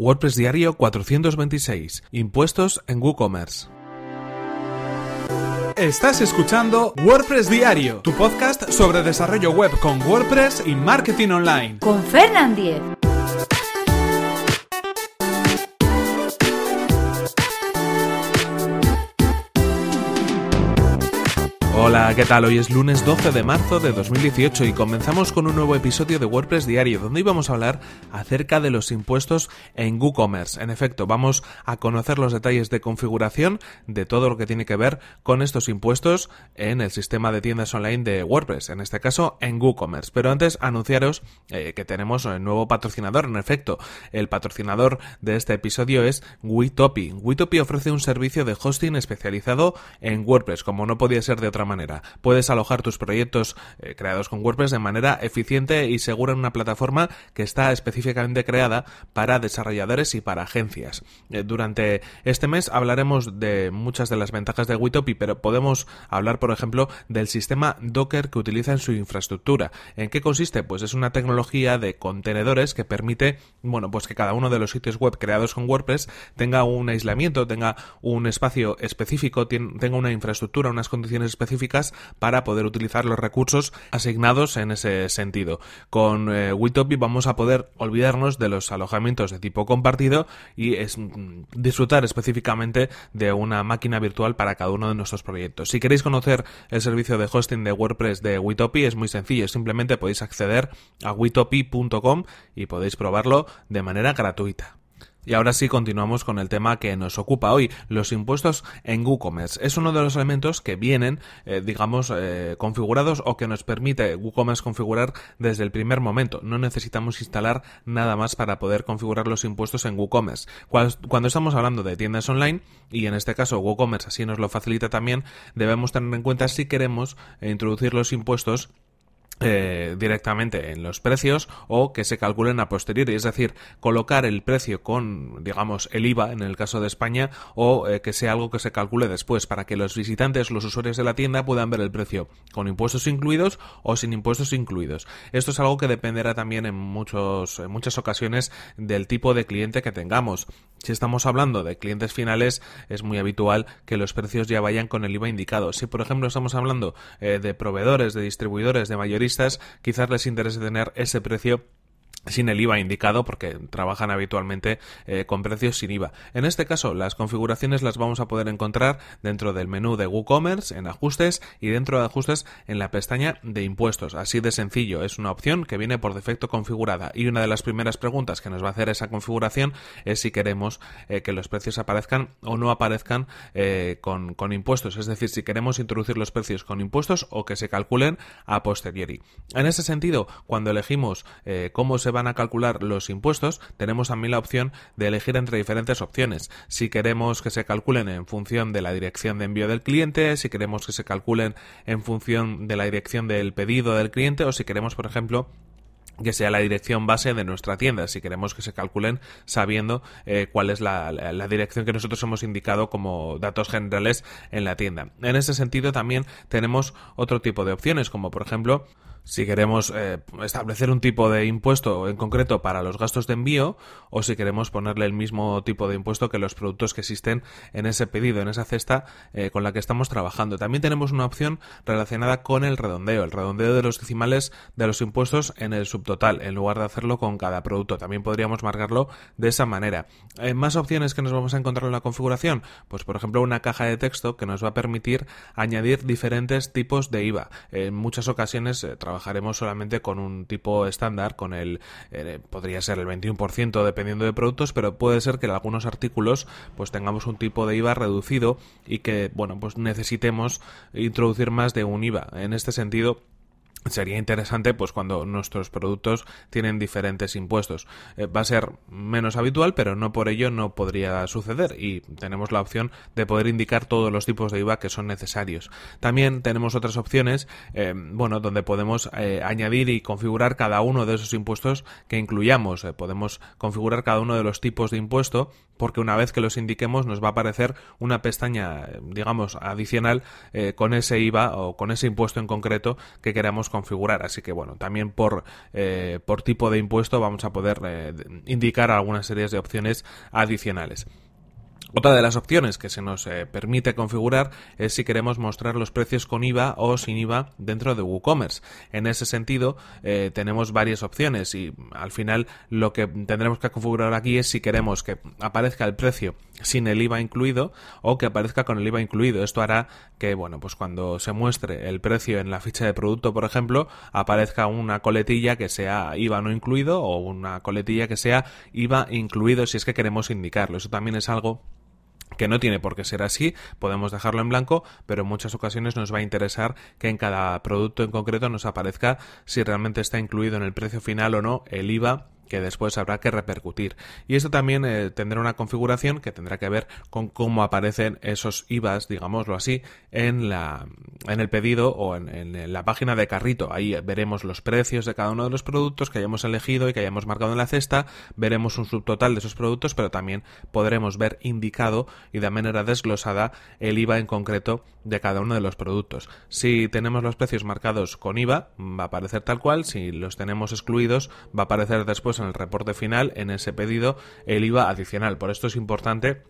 WordPress Diario 426. Impuestos en WooCommerce. Estás escuchando WordPress Diario, tu podcast sobre desarrollo web con WordPress y marketing online. Con Fernand Diez. Hola, ¿qué tal? Hoy es lunes 12 de marzo de 2018 y comenzamos con un nuevo episodio de WordPress Diario donde íbamos a hablar acerca de los impuestos en WooCommerce. En efecto, vamos a conocer los detalles de configuración de todo lo que tiene que ver con estos impuestos en el sistema de tiendas online de WordPress, en este caso en WooCommerce. Pero antes anunciaros eh, que tenemos un nuevo patrocinador. En efecto, el patrocinador de este episodio es Witopi. Witopi ofrece un servicio de hosting especializado en WordPress, como no podía ser de otra manera Puedes alojar tus proyectos eh, creados con WordPress de manera eficiente y segura en una plataforma que está específicamente creada para desarrolladores y para agencias. Eh, durante este mes hablaremos de muchas de las ventajas de Witopi, pero podemos hablar, por ejemplo, del sistema Docker que utiliza en su infraestructura. ¿En qué consiste? Pues es una tecnología de contenedores que permite, bueno, pues que cada uno de los sitios web creados con WordPress tenga un aislamiento, tenga un espacio específico, tenga una infraestructura, unas condiciones específicas para poder utilizar los recursos asignados en ese sentido. Con eh, vamos a poder olvidarnos de los alojamientos de tipo compartido y mm, disfrutar específicamente de una máquina virtual para cada uno de nuestros proyectos. Si queréis conocer el servicio de hosting de WordPress de Witopi es muy sencillo, simplemente podéis acceder a witopi.com y podéis probarlo de manera gratuita. Y ahora sí continuamos con el tema que nos ocupa hoy, los impuestos en WooCommerce. Es uno de los elementos que vienen, eh, digamos, eh, configurados o que nos permite WooCommerce configurar desde el primer momento. No necesitamos instalar nada más para poder configurar los impuestos en WooCommerce. Cuando estamos hablando de tiendas online, y en este caso WooCommerce así nos lo facilita también, debemos tener en cuenta si queremos introducir los impuestos eh, directamente en los precios o que se calculen a posteriori, es decir, colocar el precio con, digamos, el IVA en el caso de España o eh, que sea algo que se calcule después para que los visitantes, los usuarios de la tienda puedan ver el precio con impuestos incluidos o sin impuestos incluidos. Esto es algo que dependerá también en, muchos, en muchas ocasiones del tipo de cliente que tengamos. Si estamos hablando de clientes finales, es muy habitual que los precios ya vayan con el IVA indicado. Si, por ejemplo, estamos hablando eh, de proveedores, de distribuidores, de mayoristas, quizás les interese tener ese precio sin el IVA indicado porque trabajan habitualmente eh, con precios sin IVA. En este caso, las configuraciones las vamos a poder encontrar dentro del menú de WooCommerce en ajustes y dentro de ajustes en la pestaña de impuestos. Así de sencillo, es una opción que viene por defecto configurada y una de las primeras preguntas que nos va a hacer esa configuración es si queremos eh, que los precios aparezcan o no aparezcan eh, con, con impuestos, es decir, si queremos introducir los precios con impuestos o que se calculen a posteriori. En ese sentido, cuando elegimos cómo se van a calcular los impuestos, tenemos también la opción de elegir entre diferentes opciones. Si queremos que se calculen en función de la dirección de envío del cliente, si queremos que se calculen en función de la dirección del pedido del cliente o si queremos, por ejemplo, que sea la dirección base de nuestra tienda, si queremos que se calculen sabiendo eh, cuál es la, la, dirección que nosotros hemos indicado como datos generales en la tienda. En ese sentido también tenemos otro tipo de opciones, como por ejemplo si queremos eh, establecer un tipo de impuesto en concreto para los gastos de envío o si queremos ponerle el mismo tipo de impuesto que los productos que existen en ese pedido, en esa cesta eh, con la que estamos trabajando. También tenemos una opción relacionada con el redondeo, el redondeo de los decimales de los impuestos en el subtotal, en lugar de hacerlo con cada producto. También podríamos marcarlo de esa manera. Eh, más opciones que nos vamos a encontrar en la configuración, pues por ejemplo una caja de texto que nos va a permitir añadir diferentes tipos de IVA. En muchas ocasiones trabajaremos solamente con un tipo estándar, con el, eh, podría ser el 21% dependiendo de productos, pero puede ser que en algunos artículos pues tengamos un tipo de IVA reducido y que, bueno, pues necesitemos introducir más de un IVA. En este sentido, sería interesante pues cuando nuestros productos tienen diferentes impuestos. Eh, va a ser menos habitual pero no por ello no podría suceder y tenemos la opción de poder indicar todos los tipos de IVA que son necesarios. También tenemos otras opciones eh, bueno donde podemos eh, añadir y configurar cada uno de esos impuestos que incluyamos. Podemos configurar cada uno de los tipos de impuesto porque una vez que los indiquemos nos va a aparecer una pestaña digamos adicional con ese IVA o con ese impuesto en concreto que queramos configurar. Así que bueno, también por, eh, por tipo de impuesto vamos a poder eh, indicar algunas series de opciones adicionales. Otra de las opciones que se nos eh, permite configurar es si queremos mostrar los precios con IVA o sin IVA dentro de WooCommerce. En ese sentido, eh, tenemos varias opciones y al final lo que tendremos que configurar aquí es si queremos que aparezca el precio sin el IVA incluido o que aparezca con el IVA incluido. Esto hará que, bueno, pues cuando se muestre el precio en la ficha de producto, por ejemplo, aparezca una coletilla que sea IVA no incluido o una coletilla que sea IVA incluido si es que queremos indicarlo. Eso también es algo que no tiene por qué ser así, podemos dejarlo en blanco, pero en muchas ocasiones nos va a interesar que en cada producto en concreto nos aparezca si realmente está incluido en el precio final o no el IVA que después habrá que repercutir. Y esto también eh, tendrá una configuración que tendrá que ver con cómo aparecen esos IVAs, digámoslo así, en, la, en el pedido o en, en, la página de carrito. Ahí veremos los precios de cada uno de los productos que hayamos elegido y que hayamos marcado en la cesta, veremos un subtotal de esos productos, pero también podremos ver indicado y de manera desglosada el IVA en concreto de cada uno de los productos. Si tenemos los precios marcados con IVA, va a aparecer tal cual, si los tenemos excluidos, va a aparecer después en el reporte final, en ese pedido, el IVA adicional. Por esto es importante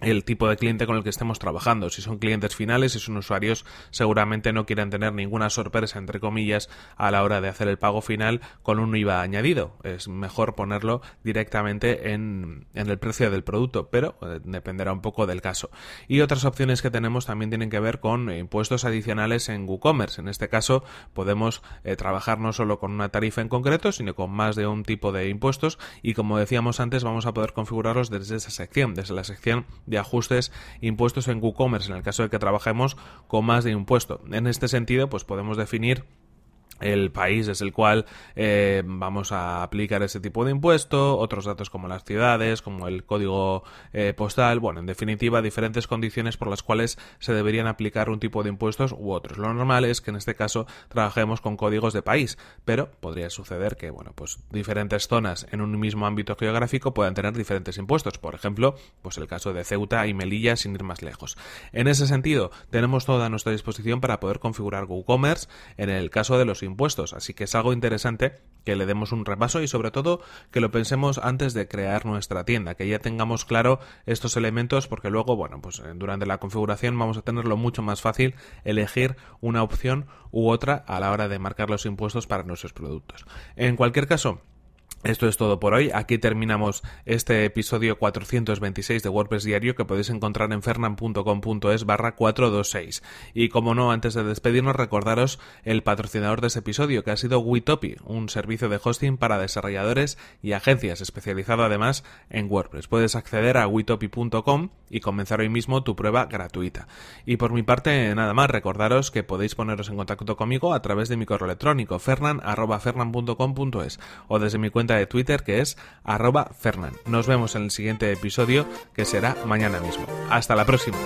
el tipo de cliente con el que estemos trabajando. Si son clientes finales, si son usuarios, seguramente no quieren tener ninguna sorpresa, entre comillas, a la hora de hacer el pago final con un IVA añadido. Es mejor ponerlo directamente en, el precio del producto, pero eh, dependerá un poco del caso. Y otras opciones que tenemos también tienen que ver con impuestos adicionales en WooCommerce. En este caso, podemos eh, trabajar no solo con una tarifa en concreto, sino con más de un tipo de impuestos y como decíamos antes, vamos a poder configurarlos desde esa sección, desde la sección de ajustes impuestos en WooCommerce en el caso de que trabajemos con más de un. En este sentido, pues podemos definir el país es el cual eh, vamos a aplicar ese tipo de impuesto, otros datos como las ciudades, como el código eh, postal, bueno, en definitiva, diferentes condiciones por las cuales se deberían aplicar un tipo de impuestos u otros. Lo normal es que en este caso trabajemos con códigos de país, pero podría suceder que, bueno, pues diferentes zonas en un mismo ámbito geográfico puedan tener diferentes impuestos. Por ejemplo, pues el caso de Ceuta y Melilla sin ir más lejos. En ese sentido, tenemos toda a nuestra disposición para poder configurar WooCommerce en el caso de los impuestos. Así que es algo interesante que le demos un repaso y sobre todo que lo pensemos antes de crear nuestra tienda, que ya tengamos claro estos elementos porque luego, bueno, pues eh, durante la configuración vamos a tenerlo mucho más fácil elegir una opción u otra a la hora de marcar los impuestos para nuestros productos. En cualquier caso, esto es todo por hoy. Aquí terminamos este episodio 426 de WordPress Diario que podéis encontrar en fernan.com.es barra 426. Y como no, antes de despedirnos, recordaros el patrocinador de este episodio que ha sido Witopi, un servicio de hosting para desarrolladores y agencias especializado además en WordPress. Puedes acceder a witopi.com y comenzar hoy mismo tu prueba gratuita. Y por mi parte, nada más, recordaros que podéis poneros en contacto conmigo a través de mi correo electrónico fernan.fernan.com.es o desde mi de Twitter que es arroba Fernan. Nos vemos en el siguiente episodio que será mañana mismo. Hasta la próxima.